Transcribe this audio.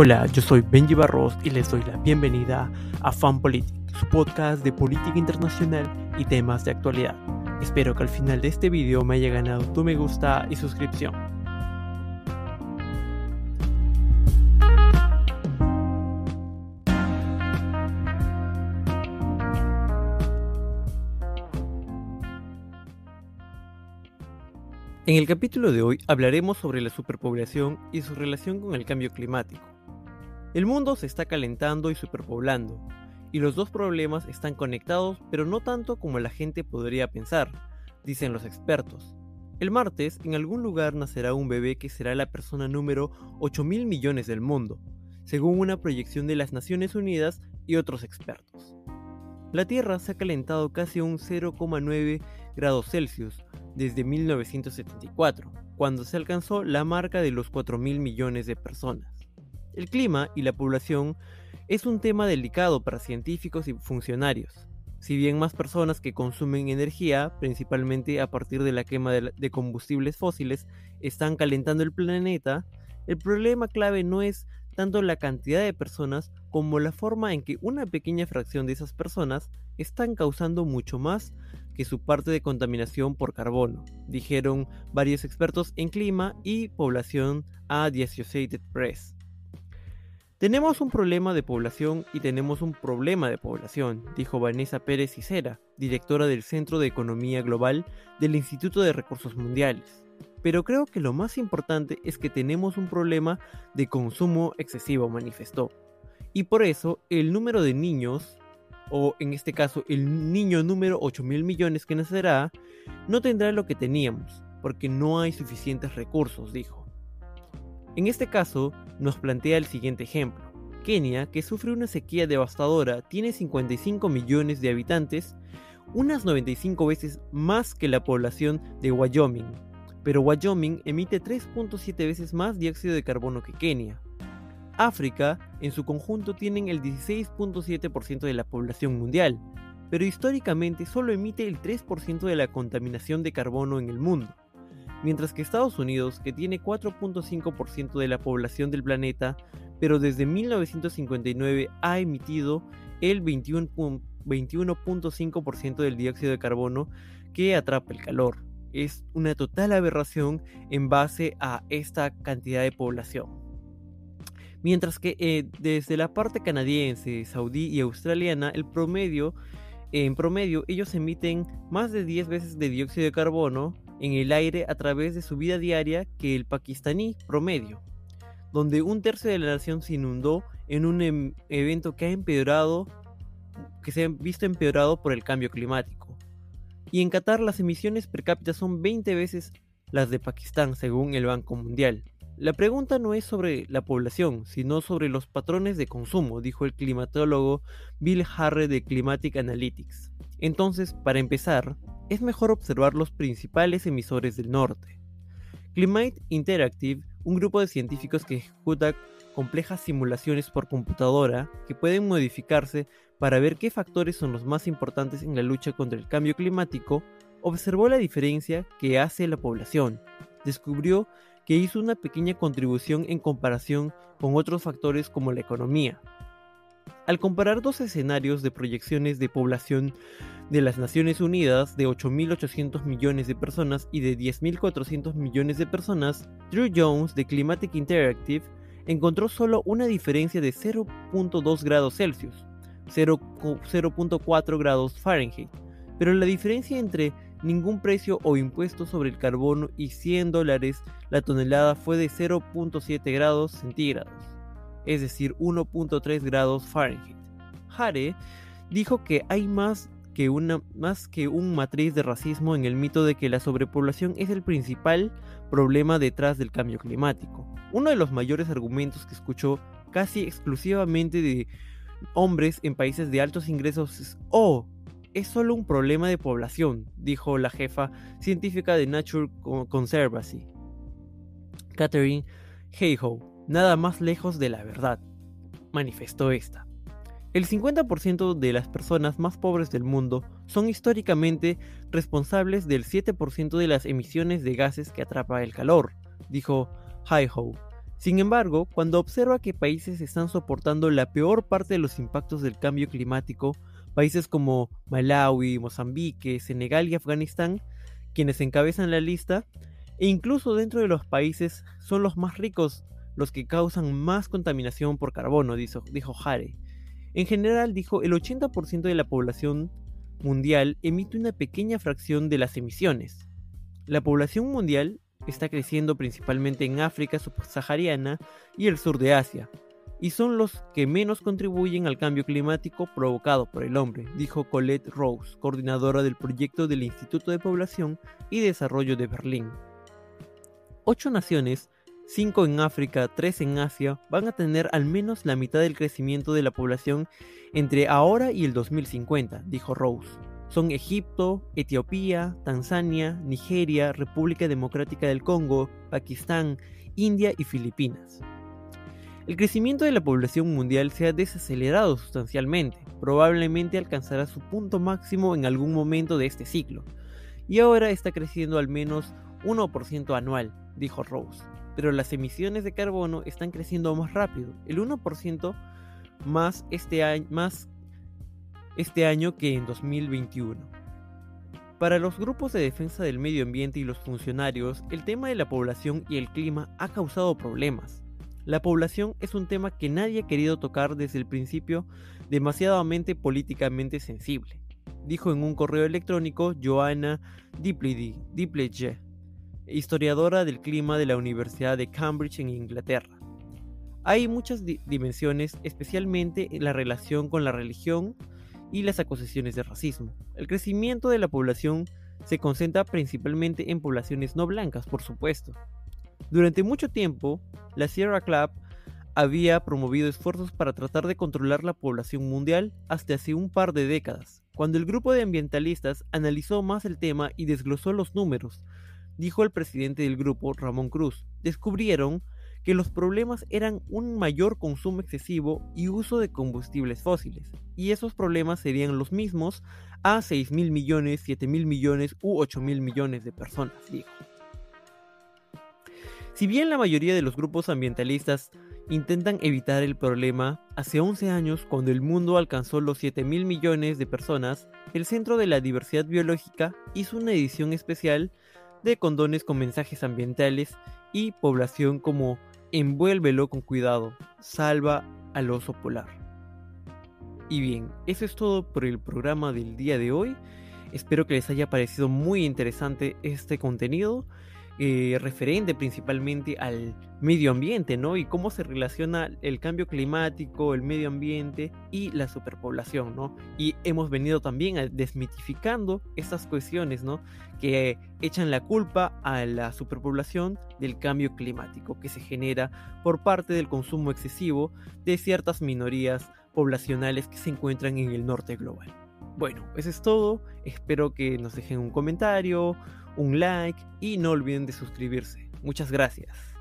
Hola, yo soy Benji Barros y les doy la bienvenida a Fan Politics, su podcast de política internacional y temas de actualidad. Espero que al final de este video me haya ganado tu me gusta y suscripción. En el capítulo de hoy hablaremos sobre la superpoblación y su relación con el cambio climático. El mundo se está calentando y superpoblando, y los dos problemas están conectados, pero no tanto como la gente podría pensar, dicen los expertos. El martes, en algún lugar nacerá un bebé que será la persona número 8 mil millones del mundo, según una proyección de las Naciones Unidas y otros expertos. La Tierra se ha calentado casi un 0,9 grados Celsius desde 1974, cuando se alcanzó la marca de los 4 mil millones de personas. El clima y la población es un tema delicado para científicos y funcionarios. Si bien más personas que consumen energía, principalmente a partir de la quema de combustibles fósiles, están calentando el planeta, el problema clave no es tanto la cantidad de personas como la forma en que una pequeña fracción de esas personas están causando mucho más que su parte de contaminación por carbono, dijeron varios expertos en clima y población a The Associated Press. Tenemos un problema de población y tenemos un problema de población, dijo Vanessa Pérez Cicera, directora del Centro de Economía Global del Instituto de Recursos Mundiales. Pero creo que lo más importante es que tenemos un problema de consumo excesivo, manifestó. Y por eso el número de niños, o en este caso el niño número 8 mil millones que nacerá, no tendrá lo que teníamos, porque no hay suficientes recursos, dijo. En este caso, nos plantea el siguiente ejemplo. Kenia, que sufre una sequía devastadora, tiene 55 millones de habitantes, unas 95 veces más que la población de Wyoming, pero Wyoming emite 3.7 veces más dióxido de carbono que Kenia. África, en su conjunto, tiene el 16.7% de la población mundial, pero históricamente solo emite el 3% de la contaminación de carbono en el mundo mientras que Estados Unidos, que tiene 4.5% de la población del planeta, pero desde 1959 ha emitido el 21.5% del dióxido de carbono que atrapa el calor. Es una total aberración en base a esta cantidad de población. Mientras que eh, desde la parte canadiense, saudí y australiana, el promedio, en promedio, ellos emiten más de 10 veces de dióxido de carbono en el aire a través de su vida diaria que el pakistaní promedio, donde un tercio de la nación se inundó en un em, evento que ha empeorado, que se ha visto empeorado por el cambio climático. Y en Qatar las emisiones per cápita son 20 veces las de Pakistán, según el Banco Mundial. La pregunta no es sobre la población, sino sobre los patrones de consumo, dijo el climatólogo Bill Harre de Climatic Analytics. Entonces, para empezar, es mejor observar los principales emisores del norte. Climate Interactive, un grupo de científicos que ejecuta complejas simulaciones por computadora que pueden modificarse para ver qué factores son los más importantes en la lucha contra el cambio climático, observó la diferencia que hace la población. Descubrió que hizo una pequeña contribución en comparación con otros factores como la economía, al comparar dos escenarios de proyecciones de población de las Naciones Unidas de 8.800 millones de personas y de 10.400 millones de personas, Drew Jones de Climatic Interactive encontró solo una diferencia de 0.2 grados Celsius, 0.4 grados Fahrenheit, pero la diferencia entre ningún precio o impuesto sobre el carbono y 100 dólares la tonelada fue de 0.7 grados centígrados es decir, 1.3 grados Fahrenheit. Hare dijo que hay más que, una, más que un matriz de racismo en el mito de que la sobrepoblación es el principal problema detrás del cambio climático. Uno de los mayores argumentos que escuchó casi exclusivamente de hombres en países de altos ingresos es, oh, es solo un problema de población, dijo la jefa científica de Nature Conservancy, Catherine Hayhoe nada más lejos de la verdad, manifestó esta. El 50% de las personas más pobres del mundo son históricamente responsables del 7% de las emisiones de gases que atrapa el calor, dijo Hi-Ho, Sin embargo, cuando observa que países están soportando la peor parte de los impactos del cambio climático, países como Malawi, Mozambique, Senegal y Afganistán, quienes encabezan la lista, e incluso dentro de los países son los más ricos los que causan más contaminación por carbono, dijo, dijo Hare. En general, dijo, el 80% de la población mundial emite una pequeña fracción de las emisiones. La población mundial está creciendo principalmente en África subsahariana y el sur de Asia, y son los que menos contribuyen al cambio climático provocado por el hombre, dijo Colette Rose, coordinadora del proyecto del Instituto de Población y Desarrollo de Berlín. Ocho naciones 5 en África, 3 en Asia, van a tener al menos la mitad del crecimiento de la población entre ahora y el 2050, dijo Rose. Son Egipto, Etiopía, Tanzania, Nigeria, República Democrática del Congo, Pakistán, India y Filipinas. El crecimiento de la población mundial se ha desacelerado sustancialmente, probablemente alcanzará su punto máximo en algún momento de este ciclo, y ahora está creciendo al menos 1% anual, dijo Rose pero las emisiones de carbono están creciendo más rápido, el 1% más este, año, más este año que en 2021. Para los grupos de defensa del medio ambiente y los funcionarios, el tema de la población y el clima ha causado problemas. La población es un tema que nadie ha querido tocar desde el principio, demasiadamente políticamente sensible, dijo en un correo electrónico Joanna Diplege, historiadora del clima de la Universidad de Cambridge en Inglaterra. Hay muchas dimensiones, especialmente en la relación con la religión y las acusaciones de racismo. El crecimiento de la población se concentra principalmente en poblaciones no blancas, por supuesto. Durante mucho tiempo, la Sierra Club había promovido esfuerzos para tratar de controlar la población mundial hasta hace un par de décadas, cuando el grupo de ambientalistas analizó más el tema y desglosó los números, dijo el presidente del grupo, Ramón Cruz, descubrieron que los problemas eran un mayor consumo excesivo y uso de combustibles fósiles, y esos problemas serían los mismos a 6 mil millones, 7 mil millones u 8 mil millones de personas, dijo. Si bien la mayoría de los grupos ambientalistas intentan evitar el problema, hace 11 años, cuando el mundo alcanzó los 7 mil millones de personas, el Centro de la Diversidad Biológica hizo una edición especial de condones con mensajes ambientales y población como envuélvelo con cuidado, salva al oso polar. Y bien, eso es todo por el programa del día de hoy. Espero que les haya parecido muy interesante este contenido. Eh, referente principalmente al medio ambiente, ¿no? Y cómo se relaciona el cambio climático, el medio ambiente y la superpoblación, ¿no? Y hemos venido también desmitificando estas cuestiones, ¿no? Que echan la culpa a la superpoblación del cambio climático que se genera por parte del consumo excesivo de ciertas minorías poblacionales que se encuentran en el norte global. Bueno, eso es todo. Espero que nos dejen un comentario, un like y no olviden de suscribirse. Muchas gracias.